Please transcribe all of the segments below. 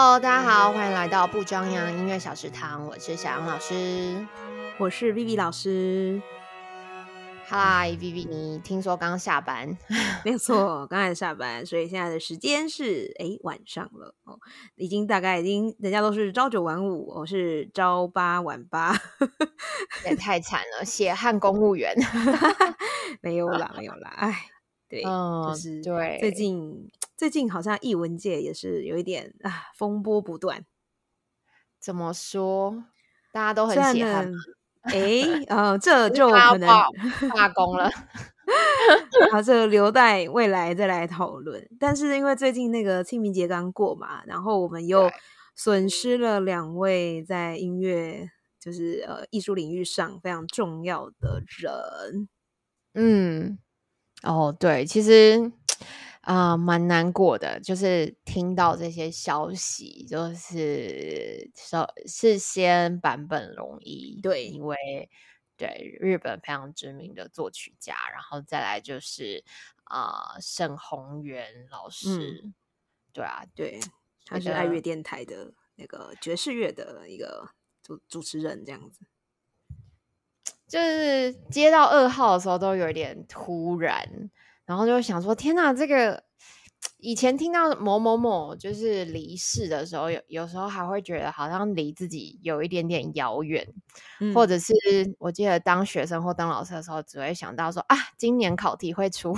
Hello，大家好，欢迎来到不张扬音乐小食堂，我是小杨老师，我是 Vivi 老师。Hi，Vivi，你听说刚下班？没有错，刚才下班，所以现在的时间是哎晚上了哦，已经大概已经人家都是朝九晚五，我是朝八晚八，也太惨了，血汗公务员。没有啦，没有啦，哎，对，就是对，最近最近好像艺文界也是有一点啊风波不断。怎么说？大家都很喜欢。哎，呃，这就可能罢工了。好，这留待未来再来讨论。但是因为最近那个清明节刚过嘛，然后我们又损失了两位在音乐，就是呃艺术领域上非常重要的人。嗯，哦，对，其实。啊，蛮难过的，就是听到这些消息，就是首是先版本龙一，对，因为对日本非常知名的作曲家，然后再来就是啊沈宏元老师，对啊，对，他是爱乐电台的那个爵士乐的一个主主持人，这样子，就是接到噩耗的时候都有点突然。然后就想说，天哪，这个以前听到某某某就是离世的时候，有有时候还会觉得好像离自己有一点点遥远，或者是我记得当学生或当老师的时候，只会想到说啊，今年考题会出，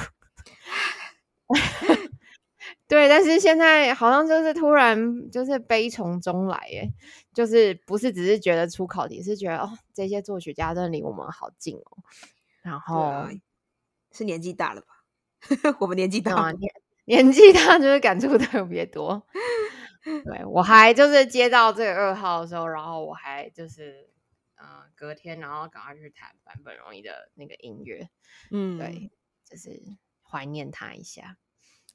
对，但是现在好像就是突然就是悲从中来，耶，就是不是只是觉得出考题，是觉得哦，这些作曲家真的离我们好近哦，然后是年纪大了吧？我们年纪大，年年纪大就是感触特别多。对我还就是接到这个噩耗的时候，然后我还就是嗯，隔天然后赶快去弹版本容易的那个音乐，嗯，对，就是怀念他一下。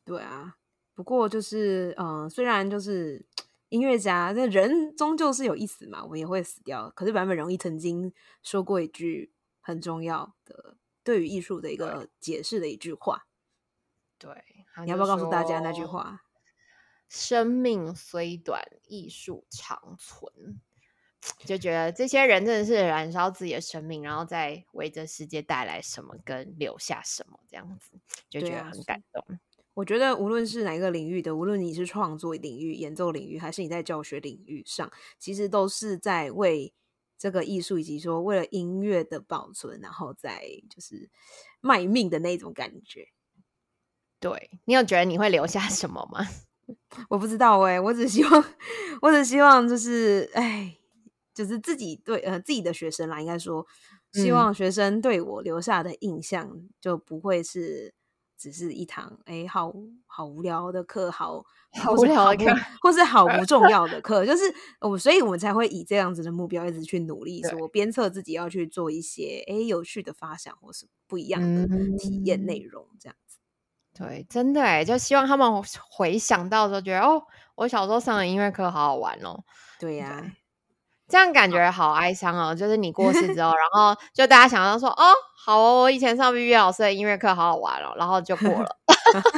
对啊，不过就是嗯，虽然就是音乐家，那人终究是有一死嘛，我们也会死掉。可是坂本容易曾经说过一句很重要的对于艺术的一个解释的一句话。对，你要不要告诉大家那句话？生命虽短，艺术长存。就觉得这些人真的是燃烧自己的生命，然后再为这世界带来什么，跟留下什么，这样子就觉得很感动。我觉得无论是哪一个领域的，无论你是创作领域、演奏领域，还是你在教学领域上，其实都是在为这个艺术以及说为了音乐的保存，然后再就是卖命的那种感觉。对你有觉得你会留下 什么吗？我不知道哎，我只希望，我只希望就是，哎，就是自己对呃自己的学生啦，应该说，希望学生对我留下的印象就不会是只是一堂哎好好无聊的课，好好无聊的课，或是好不重要的课，就是我，所以我们才会以这样子的目标一直去努力，说鞭策自己要去做一些哎有趣的发想，或是不一样的体验内容，这样。对，真的哎，就希望他们回想到时候觉得哦，我小时候上的音乐课好好玩哦。对呀，这样感觉好哀伤哦。就是你过世之后，然后就大家想到说哦，好哦，我以前上 B B 老师的音乐课好好玩哦，然后就过了。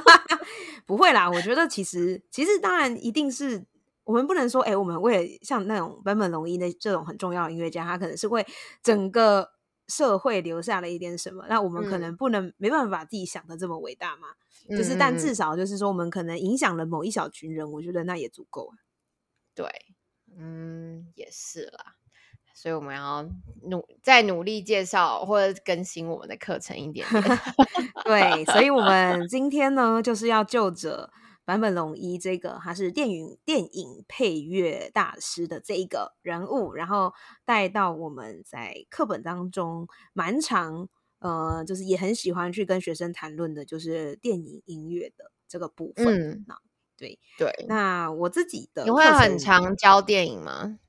不会啦，我觉得其实其实当然一定是我们不能说哎，我们为了像那种本本龙一那这种很重要的音乐家，他可能是会整个社会留下了一点什么，那我们可能不能没办法自己想的这么伟大嘛。就是，但至少就是说，我们可能影响了某一小群人，我觉得那也足够啊。对，嗯，也是啦。所以我们要努再努力介绍或者更新我们的课程一点。对，所以我们今天呢，就是要就着坂本龙一这个他是电影电影配乐大师的这一个人物，然后带到我们在课本当中蛮长。呃，就是也很喜欢去跟学生谈论的，就是电影音乐的这个部分。那对对，那我自己的你会很常教电影吗？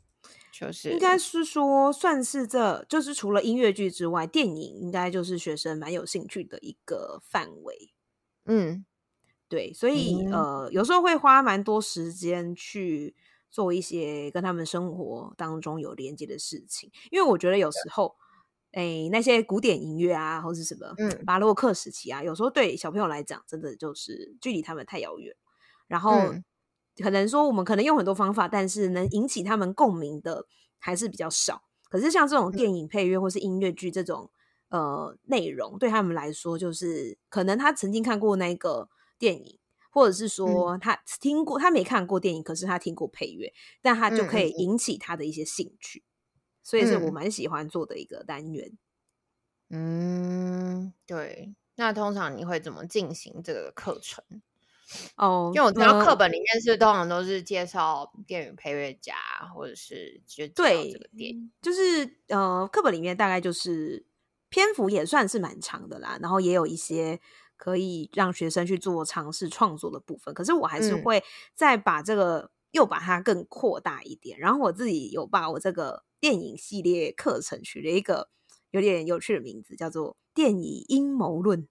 就是应该是说，算是这就是除了音乐剧之外，电影应该就是学生蛮有兴趣的一个范围。嗯，对，所以呃，有时候会花蛮多时间去做一些跟他们生活当中有连接的事情，因为我觉得有时候。哎，那些古典音乐啊，或是什么，嗯，巴洛克时期啊，有时候对小朋友来讲，真的就是距离他们太遥远。然后，可能说我们可能用很多方法，但是能引起他们共鸣的还是比较少。可是像这种电影配乐或是音乐剧这种呃内容，对他们来说，就是可能他曾经看过那个电影，或者是说他听过，他没看过电影，可是他听过配乐，但他就可以引起他的一些兴趣。所以是我蛮喜欢做的一个单元。嗯，对。那通常你会怎么进行这个课程？哦，因为我知道课本里面是通常都是介绍电影配乐家，或者是就对这个电影，就是呃，课本里面大概就是篇幅也算是蛮长的啦，然后也有一些可以让学生去做尝试创作的部分。可是我还是会再把这个又把它更扩大一点，然后我自己有把我这个。电影系列课程取了一个有点有趣的名字，叫做“电影阴谋论”。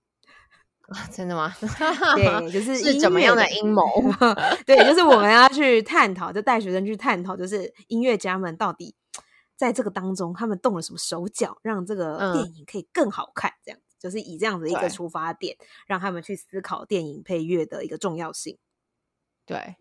真的吗？对，就是是怎么样的阴谋？对，就是我们要去探讨，就带学生去探讨，就是音乐家们到底在这个当中，他们动了什么手脚，让这个电影可以更好看。这样，就是以这样的一个出发点，让他们去思考电影配乐的一个重要性。对，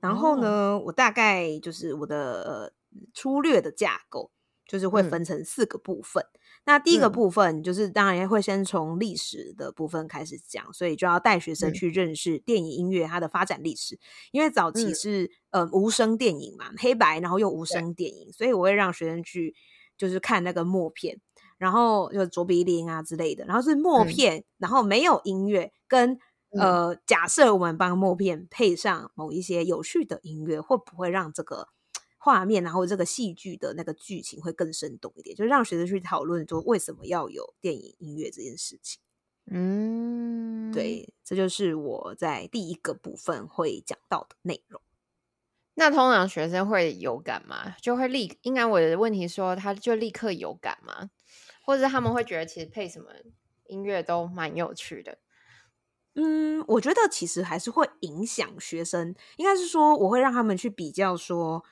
然后呢，我大概就是我的。粗略的架构就是会分成四个部分。那第一个部分就是当然会先从历史的部分开始讲，所以就要带学生去认识电影音乐它的发展历史。因为早期是呃无声电影嘛，黑白然后又无声电影，所以我会让学生去就是看那个默片，然后就卓别林啊之类的，然后是默片，然后没有音乐，跟呃假设我们帮默片配上某一些有趣的音乐，会不会让这个？画面，然后这个戏剧的那个剧情会更生动一点，就让学生去讨论说为什么要有电影音乐这件事情。嗯，对，这就是我在第一个部分会讲到的内容。那通常学生会有感吗？就会立？应该我的问题说，他就立刻有感吗？或者他们会觉得其实配什么音乐都蛮有趣的？嗯，我觉得其实还是会影响学生。应该是说，我会让他们去比较说。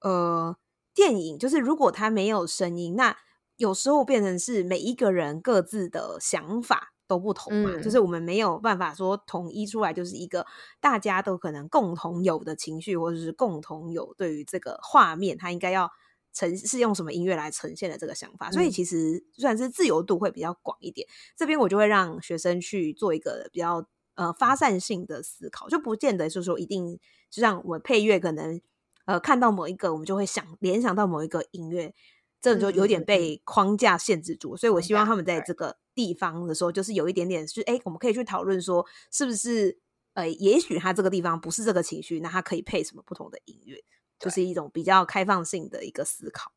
呃，电影就是如果它没有声音，那有时候变成是每一个人各自的想法都不同嘛，就是我们没有办法说统一出来，就是一个大家都可能共同有的情绪，或者是共同有对于这个画面，它应该要呈是用什么音乐来呈现的这个想法。所以其实算是自由度会比较广一点。这边我就会让学生去做一个比较呃发散性的思考，就不见得是说一定就像我配乐可能。呃，看到某一个，我们就会想联想到某一个音乐，这就有点被框架限制住。所以我希望他们在这个地方的时候，就是有一点点是，哎，我们可以去讨论说，是不是呃，也许他这个地方不是这个情绪，那他可以配什么不同的音乐，就是一种比较开放性的一个思考。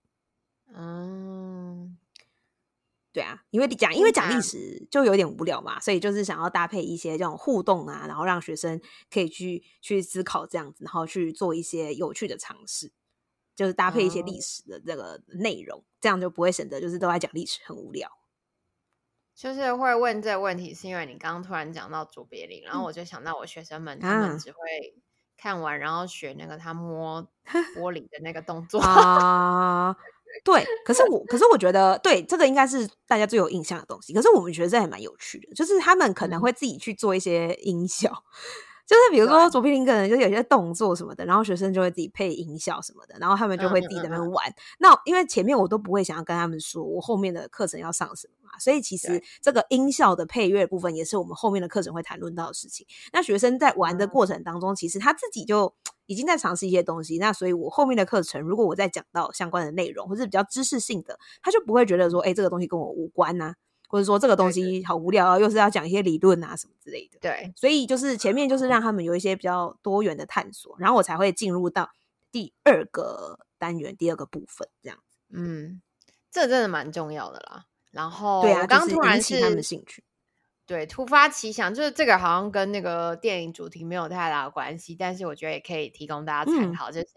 嗯。对啊，因为讲因为讲历史就有点无聊嘛，所以就是想要搭配一些这种互动啊，然后让学生可以去去思考这样子，然后去做一些有趣的尝试，就是搭配一些历史的这个内容，这样就不会显得就是都在讲历史很无聊。就是会问这个问题，是因为你刚刚突然讲到卓别林，然后我就想到我学生们他们只会看完，然后学那个他摸 玻璃的那个动作 啊。对，可是我，可是我觉得，对这个应该是大家最有印象的东西。可是我们觉得这还蛮有趣的，就是他们可能会自己去做一些音效，就是比如说卓别林可能就有些动作什么的，然后学生就会自己配音效什么的，然后他们就会自己在那边玩。那因为前面我都不会想要跟他们说我后面的课程要上什么嘛，所以其实这个音效的配乐部分也是我们后面的课程会谈论到的事情。那学生在玩的过程当中，其实他自己就。已经在尝试一些东西，那所以我后面的课程，如果我在讲到相关的内容，或是比较知识性的，他就不会觉得说，哎，这个东西跟我无关呐，或者说这个东西好无聊啊，又是要讲一些理论啊什么之类的。对，所以就是前面就是让他们有一些比较多元的探索，然后我才会进入到第二个单元第二个部分这样子。嗯，这真的蛮重要的啦。然后对啊，刚突然是他们的兴趣。对，突发奇想，就是这个好像跟那个电影主题没有太大的关系，但是我觉得也可以提供大家参考，就是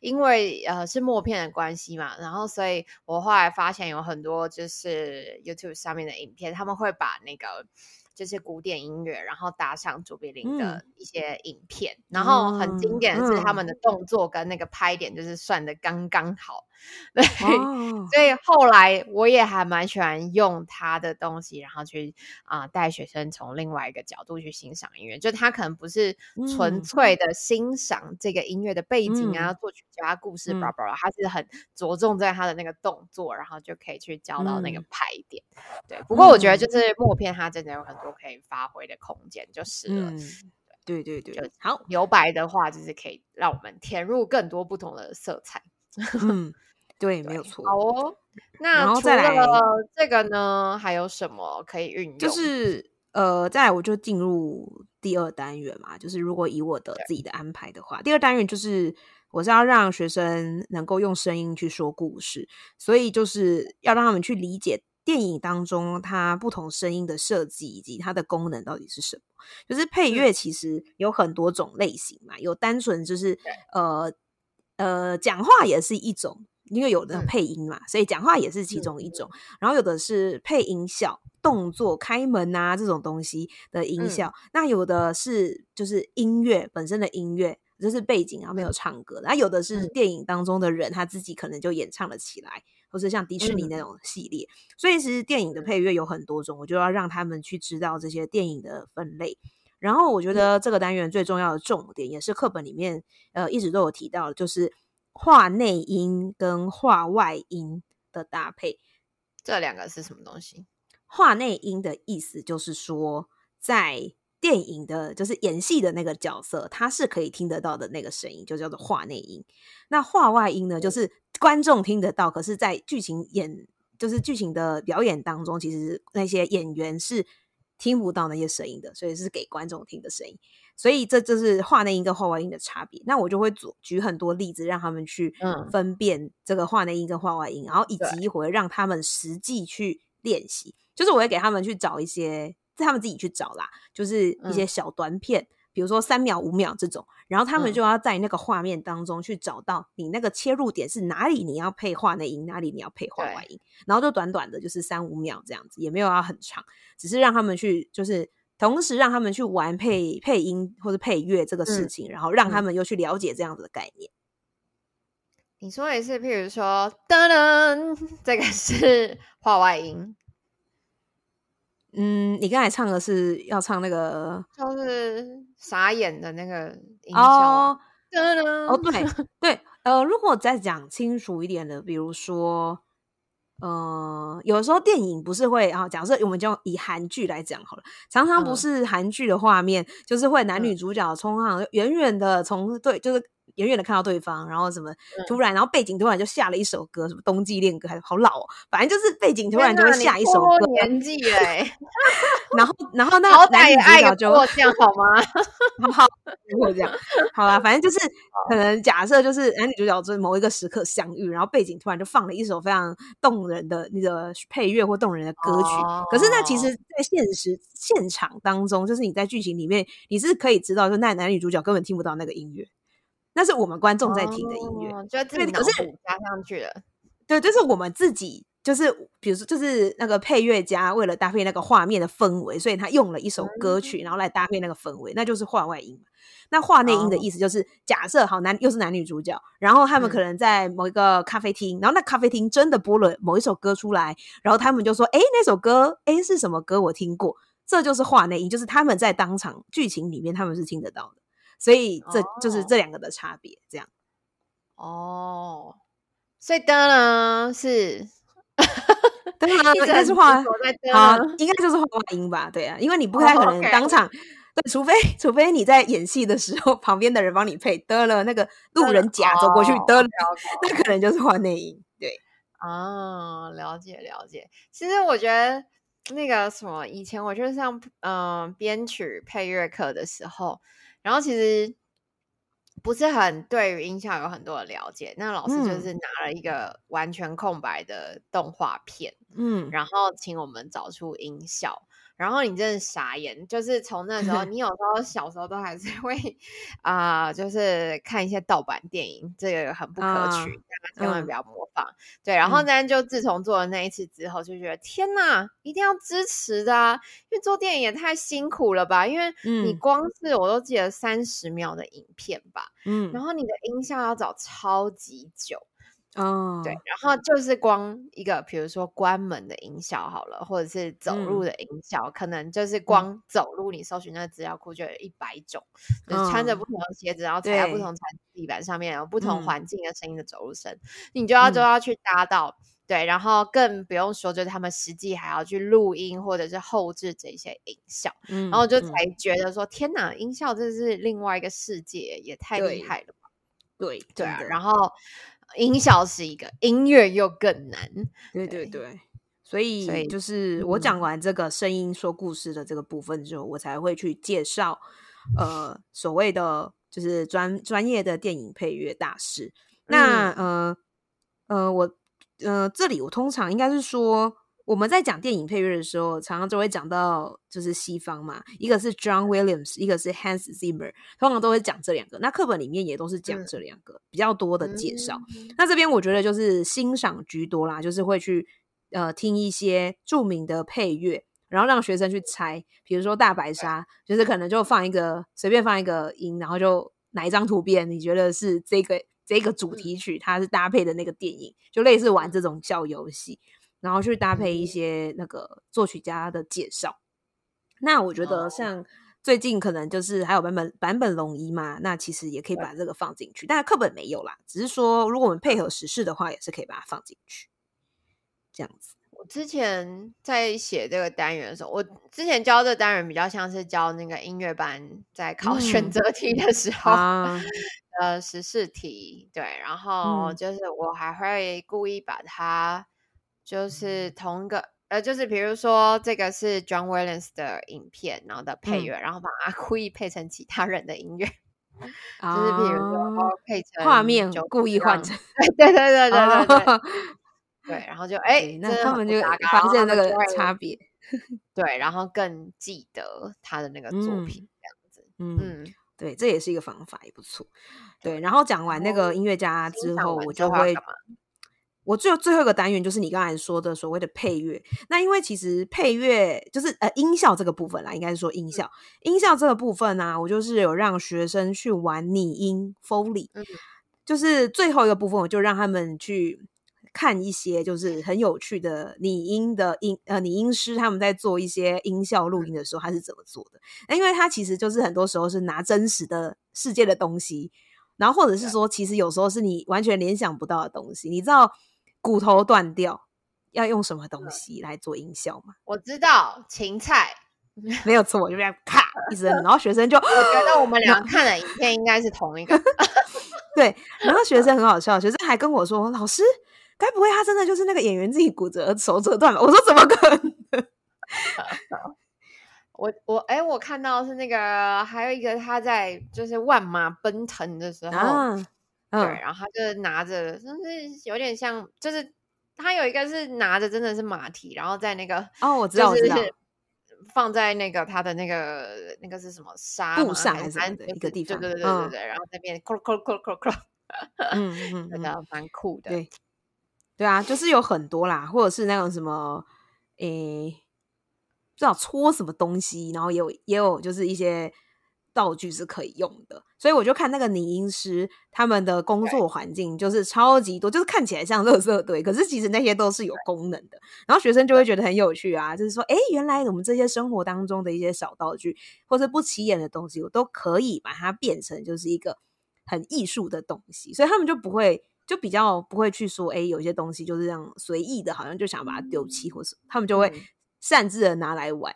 因为呃是默片的关系嘛，然后所以我后来发现有很多就是 YouTube 上面的影片，他们会把那个就是古典音乐，然后搭上卓别林的一些影片，然后很经典的是他们的动作跟那个拍点就是算的刚刚好，对，所以后来我也还蛮喜欢用他的东西，然后去啊带学生从另外一个角度去欣赏音乐，就他可能不是纯粹的欣赏这个音乐的背景啊、作曲家故事，叭叭，他是很着重在他的那个动作，然后就可以去教到那个拍点。对，不过我觉得就是默片，它真的有很多可以发挥的空间，就是了。对对对，好，留白的话就是可以让我们填入更多不同的色彩。嗯，对，没有错。好哦，那除了这个呢，还有什么可以运用？就是呃，再来我就进入第二单元嘛。就是如果以我的自己的安排的话，第二单元就是我是要让学生能够用声音去说故事，所以就是要让他们去理解。电影当中，它不同声音的设计以及它的功能到底是什么？就是配乐其实有很多种类型嘛，有单纯就是呃呃讲话也是一种，因为有的配音嘛，所以讲话也是其中一种。然后有的是配音效、动作、开门啊这种东西的音效，那有的是就是音乐本身的音乐，就是背景啊没有唱歌，那有的是电影当中的人他自己可能就演唱了起来。或是像迪士尼那种系列，所以其实电影的配乐有很多种，我就要让他们去知道这些电影的分类。然后我觉得这个单元最重要的重点，也是课本里面呃一直都有提到，就是画内音跟画外音的搭配。这两个是什么东西？画内音的意思就是说，在电影的，就是演戏的那个角色，他是可以听得到的那个声音，就叫做画内音。那画外音呢，就是观众听得到，可是，在剧情演，就是剧情的表演当中，其实那些演员是听不到那些声音的，所以是给观众听的声音。所以这就是画内音跟画外音的差别。那我就会举举很多例子，让他们去分辨这个画内音跟画外音，然后以及一会让他们实际去练习。就是我会给他们去找一些。他们自己去找啦，就是一些小短片，比如说三秒、五秒这种，然后他们就要在那个画面当中去找到你那个切入点是哪里，你要配画内音，哪里你要配画外音，然后就短短的，就是三五秒这样子，也没有要很长，只是让他们去，就是同时让他们去玩配配音或者配乐这个事情，然后让他们又去了解这样子的概念。你说也是，譬如说，噔噔，这个是画外音。嗯，你刚才唱的是要唱那个，就是傻眼的那个音效哦。哦，对对，呃，如果再讲清楚一点的，比如说，呃，有时候电影不是会啊，假设我们就以韩剧来讲好了，常常不是韩剧的画面，就是会男女主角冲上远远的从对，就是。远远的看到对方，然后什么突然，然后背景突然就下了一首歌，什么冬季恋歌，还是好老哦，反正就是背景突然就会下一首歌。年纪哎，然后然后那男女主角就这样好吗？好，不会这样。好了，反正就是可能假设就是男女主角在某一个时刻相遇，然后背景突然就放了一首非常动人的那个配乐或动人的歌曲。可是那其实，在现实现场当中，就是你在剧情里面，你是可以知道，就那男女主角根本听不到那个音乐。那是我们观众在听的音乐，就自己脑补加上去了。对，就是我们自己，就是比如说，就是那个配乐家为了搭配那个画面的氛围，所以他用了一首歌曲，然后来搭配那个氛围，那就是画外音。那画内音的意思就是，假设好男又是男女主角，然后他们可能在某一个咖啡厅，然后那咖啡厅真的播了某一首歌出来，然后他们就说：“哎，那首歌，哎是什么歌？我听过。”这就是画内音，就是他们在当场剧情里面他们是听得到的。所以这就是这两个的差别，这样。哦，所以的呢是，当然应该是画啊，应该就是画外音吧？对啊，因为你不太可能当场，对，除非除非你在演戏的时候，旁边的人帮你配得了，那个路人甲走过去得了，那可能就是画内音。对，哦，了解了解。其实我觉得那个什么，以前我就是上嗯编曲配乐课的时候。然后其实不是很对于音效有很多的了解，那老师就是拿了一个完全空白的动画片，嗯，然后请我们找出音效。然后你真的傻眼，就是从那时候，你 有时候小时候都还是 会啊，就是看一些盗版电影，这个很不可取，大家千万不要模仿。对，然后呢，就自从做了那一次之后，就觉得天哪，一定要支持的，啊，因为做电影也太辛苦了吧？因为你光是我都记得三十秒的影片吧，嗯，然后你的音效要找超级久。哦，对，然后就是光一个，比如说关门的音效好了，或者是走路的音效，可能就是光走路，你搜寻那个资料库就有一百种，就是穿着不同的鞋子，然后踩在不同材地板上面，有不同环境的声音的走路声，你就要就要去搭到，对，然后更不用说，就是他们实际还要去录音或者是后置这些音效，然后就才觉得说，天哪，音效这是另外一个世界，也太厉害了吧？对对啊，然后。音效是一个，音乐又更难。对对对，所以就是我讲完这个声音说故事的这个部分之后，我才会去介绍呃所谓的就是专专业的电影配乐大师。那呃呃，我呃这里我通常应该是说。我们在讲电影配乐的时候，常常就会讲到就是西方嘛，一个是 John Williams，一个是 Hans Zimmer，通常都会讲这两个。那课本里面也都是讲这两个比较多的介绍。那这边我觉得就是欣赏居多啦，就是会去呃听一些著名的配乐，然后让学生去猜，比如说大白鲨，就是可能就放一个随便放一个音，然后就哪一张图片你觉得是这个这个主题曲，它是搭配的那个电影，就类似玩这种小游戏。然后去搭配一些那个作曲家的介绍，那我觉得像最近可能就是还有版本版本龙一嘛，那其实也可以把这个放进去，但是课本没有啦，只是说如果我们配合时事的话，也是可以把它放进去。这样子，我之前在写这个单元的时候，我之前教的单元比较像是教那个音乐班在考 选择题的时候，呃，时事题，对，然后就是我还会故意把它。就是同一个，呃，就是比如说这个是 John Williams 的影片，然后的配乐，然后把它 故意配成其他人的音乐，就是比如说配成画面，就故意换成，对对对对 对对，对，然后就哎，那他们就发现那个差别，对，然后更记得他的那个作品这样子，嗯，对，这也是一个方法，也不错，对，然后讲完那个音乐家之后，我就会。我最后最后一个单元就是你刚才说的所谓的配乐。那因为其实配乐就是呃音效这个部分啦，应该是说音效。音效这个部分呢，我就是有让学生去玩拟音 Foley，就是最后一个部分，我就让他们去看一些就是很有趣的拟音的音呃拟音师他们在做一些音效录音的时候他是怎么做的。那因为他其实就是很多时候是拿真实的世界的东西，然后或者是说其实有时候是你完全联想不到的东西，你知道。骨头断掉，要用什么东西来做音效吗？我知道芹菜，没有错，我就这样咔一声，然后学生就我觉得我们俩看的影片应该是同一个。对，然后学生很好笑，学生还跟我说：“老师，该不会他真的就是那个演员自己骨折手折断了？”我说：“怎么可能？” 我我哎，我看到是那个还有一个他在就是万马奔腾的时候。对，然后他就拿着，就是有点像，就是他有一个是拿着，真的是马蹄，然后在那个哦，我知道，我知道，放在那个他的那个那个是什么沙布上还是一个地方？对对对对对对，然后那边扣扣扣扣扣，嗯 嗯，真的蛮酷的。对，对啊，就是有很多啦，或者是那种什么，诶，不知道搓什么东西，然后也有也有就是一些。道具是可以用的，所以我就看那个拟音师他们的工作环境就是超级多，就是看起来像垃圾堆，可是其实那些都是有功能的。然后学生就会觉得很有趣啊，就是说，哎，原来我们这些生活当中的一些小道具或是不起眼的东西，我都可以把它变成就是一个很艺术的东西，所以他们就不会就比较不会去说，哎，有些东西就是这样随意的，好像就想把它丢弃或是，他们就会擅自的拿来玩，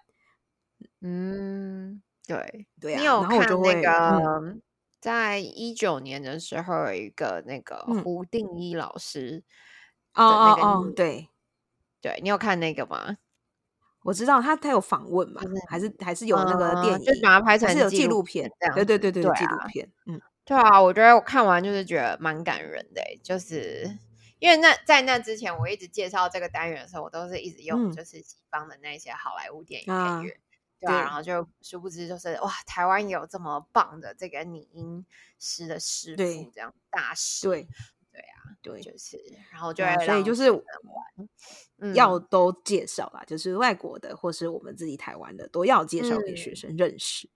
嗯。对，对啊。你有看那个，在一九年的时候，有一个那个胡定一老师哦哦哦，对，对你有看那个吗？我知道他他有访问嘛，还是还是有那个电影，就把它拍成有纪录片这样。对对对对，纪录片。嗯，对啊，我觉得我看完就是觉得蛮感人的，就是因为那在那之前，我一直介绍这个单元的时候，我都是一直用就是西方的那些好莱坞电影配乐。对啊，然后就殊不知就是哇，台湾有这么棒的这个拟音师的师傅，这样大师。对，对啊，对，就是，然后就所以就是要都介绍啦，就是外国的或是我们自己台湾的都要介绍给学生认识。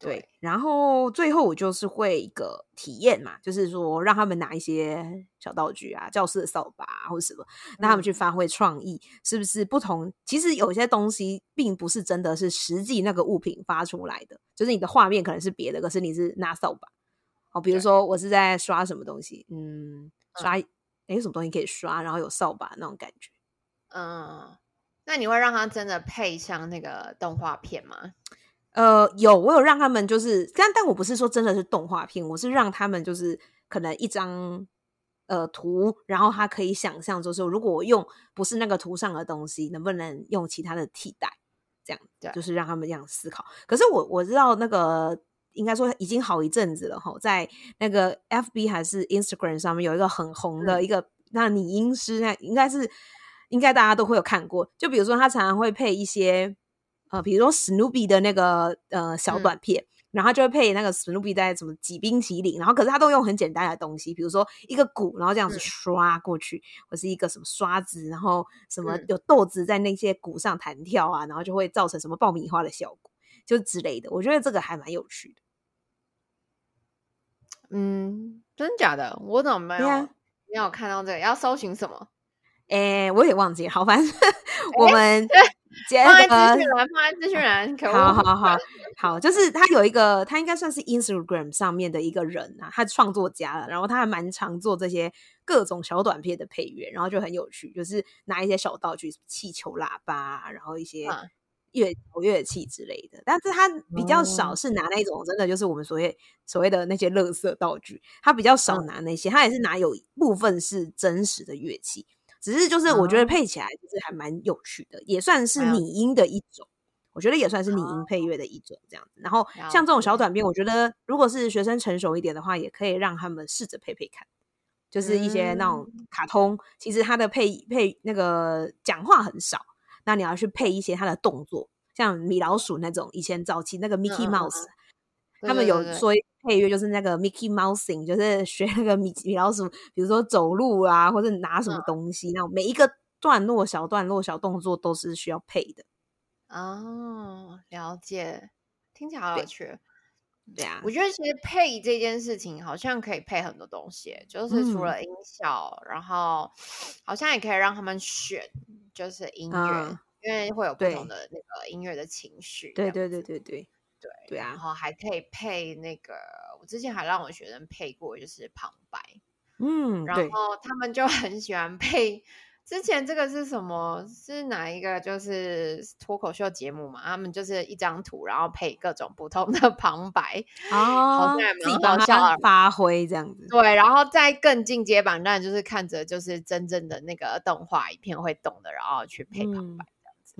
对，然后最后我就是会一个体验嘛，就是说让他们拿一些小道具啊，教室的扫把或者什么，让他们去发挥创意，是不是不同？其实有些东西并不是真的是实际那个物品发出来的，就是你的画面可能是别的，可是你是拿扫把。哦，比如说我是在刷什么东西，嗯，刷哎什么东西可以刷，然后有扫把那种感觉。嗯，那你会让他真的配上那个动画片吗？呃，有，我有让他们就是，但但我不是说真的是动画片，我是让他们就是可能一张呃图，然后他可以想象，就是如果我用不是那个图上的东西，能不能用其他的替代？这样，就是让他们这样思考。可是我我知道那个应该说已经好一阵子了哈，在那个 FB 还是 Instagram 上面有一个很红的一个那拟音师，那应该是应该大家都会有看过。就比如说他常常会配一些。呃，比如说史努比的那个呃小短片，然后就会配那个史努比在什么挤冰淇淋，然后可是他都用很简单的东西，比如说一个鼓，然后这样子刷过去，或是一个什么刷子，然后什么有豆子在那些鼓上弹跳啊，然后就会造成什么爆米花的效果，就之类的。我觉得这个还蛮有趣的。嗯，真假的？我怎么没有没有看到这个？要搜寻什么？哎，我也忘记了。好，反正我们。放在资讯栏，放在资讯栏。好好好 好，就是他有一个，他应该算是 Instagram 上面的一个人啊，他创作家了，然后他还蛮常做这些各种小短片的配乐，然后就很有趣，就是拿一些小道具，气球、喇叭，然后一些乐乐器之类的。但是他比较少是拿那种真的就是我们所谓所谓的那些乐色道具，他比较少拿那些，他也是拿有部分是真实的乐器。只是就是我觉得配起来就是还蛮有趣的，也算是拟音的一种。我觉得也算是拟音配乐的一种这样子。然后像这种小短片，我觉得如果是学生成熟一点的话，也可以让他们试着配配看。就是一些那种卡通，其实它的配配那个讲话很少，那你要去配一些它的动作，像米老鼠那种以前早期那个 Mickey Mouse。他们有说配乐就是那个 Mickey Mousing，就是学那个米米老鼠，比如说走路啊，或者拿什么东西，那种每一个段落、小段落、小动作都是需要配的。哦，了解，听起来好有趣。对啊，我觉得其实配这件事情好像可以配很多东西，就是除了音效，然后好像也可以让他们选，就是音乐，因为会有不同的那个音乐的情绪。对对对对对。对对啊，然后还可以配那个，我之前还让我学生配过，就是旁白，嗯，然后他们就很喜欢配。之前这个是什么？是哪一个？就是脱口秀节目嘛？他们就是一张图，然后配各种不同的 旁白，哦，自己帮他发挥这样子。对，然后再更进阶版，当然就是看着就是真正的那个动画影片会动的，然后去配旁白。嗯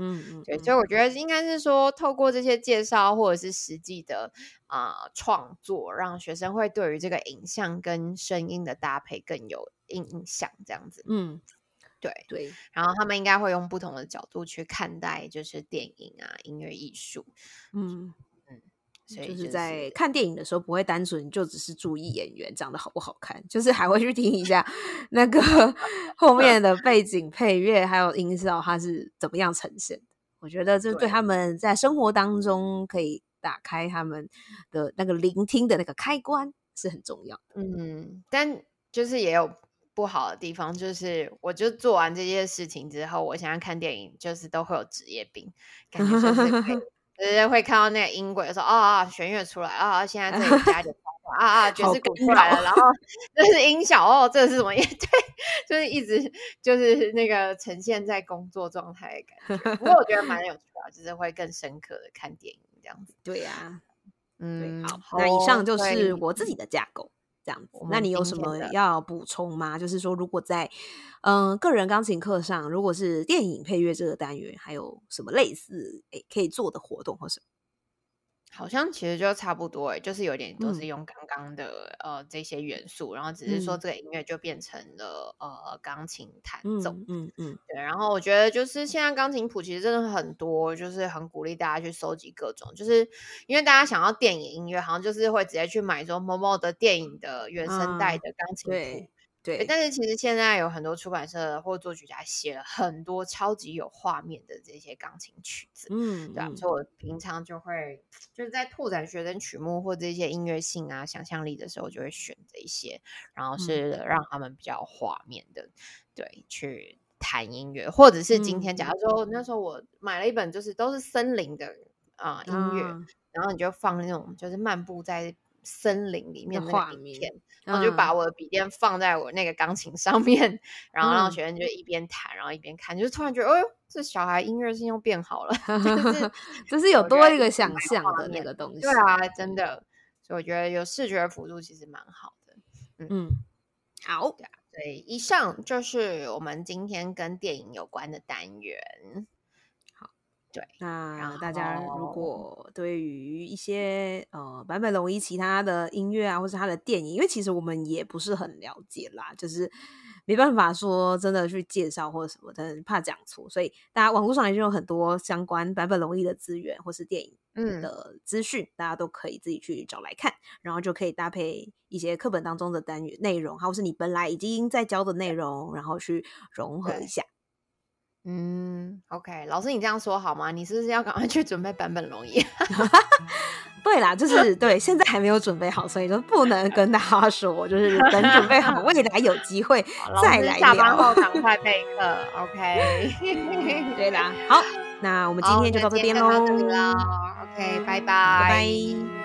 嗯，对，所以我觉得应该是说，透过这些介绍或者是实际的啊创作，让学生会对于这个影像跟声音的搭配更有印象，这样子。嗯，对对。然后他们应该会用不同的角度去看待，就是电影啊，音乐艺术。嗯。就是在看电影的时候，不会单纯就只是注意演员长得好不好看，就是还会去听一下那个 后面的背景配乐，还有音效，它是怎么样呈现的。我觉得这对他们在生活当中可以打开他们的那个聆听的那个开关是很重要的。嗯，但就是也有不好的地方，就是我就做完这些事情之后，我现在看电影就是都会有职业病，感觉就是。直接会看到那个音轨，说啊啊，弦乐出来啊，现在这里加点啊啊，爵士鼓出来了，然后这是音效哦，这是什么？对，就是一直就是那个呈现在工作状态的感觉。不过我觉得蛮有趣的，就是会更深刻的看电影这样子。对呀，嗯，好，那以上就是我自己的架构。这样子，那你有什么要补充吗？就是说，如果在嗯个人钢琴课上，如果是电影配乐这个单元，还有什么类似诶可以做的活动或什么？好像其实就差不多哎，就是有点都是用刚刚的呃这些元素，然后只是说这个音乐就变成了呃钢琴弹奏，嗯嗯，对。然后我觉得就是现在钢琴谱其实真的很多，就是很鼓励大家去收集各种，就是因为大家想要电影音乐，好像就是会直接去买说某某的电影的原声带的钢琴谱。对，但是其实现在有很多出版社或作曲家写了很多超级有画面的这些钢琴曲子，嗯，对啊，所以我平常就会就是在拓展学生曲目或这些音乐性啊、想象力的时候，就会选这一些，然后是让他们比较画面的，对，去弹音乐，或者是今天假如说那时候我买了一本，就是都是森林的啊音乐，然后你就放那种就是漫步在。森林里面的画面，然后就把我的笔电放在我那个钢琴上面，然后让学生就一边弹，然后一边看，就是突然觉得，哦呦，这小孩音乐性又变好了，就是 就是有多一个想象的那个东西。对啊，真的，所以我觉得有视觉辅助其实蛮好的。嗯，好，对，以上就是我们今天跟电影有关的单元。对，那大家如果对于一些呃版本龙一其他的音乐啊，或是他的电影，因为其实我们也不是很了解啦，就是没办法说真的去介绍或者什么的，怕讲错，所以大家网络上已经有很多相关版本龙一的资源或是电影的资讯，大家都可以自己去找来看，然后就可以搭配一些课本当中的单元内容，或是你本来已经在教的内容，然后去融合一下。嗯，OK，老师，你这样说好吗？你是不是要赶快去准备版本容易？对啦，就是对，现在还没有准备好，所以就不能跟大家说，就是 等准备好，未来有机会再来下班后赶快备课，OK。对啦，好，那我们今天就到这边喽。OK，拜拜，拜拜。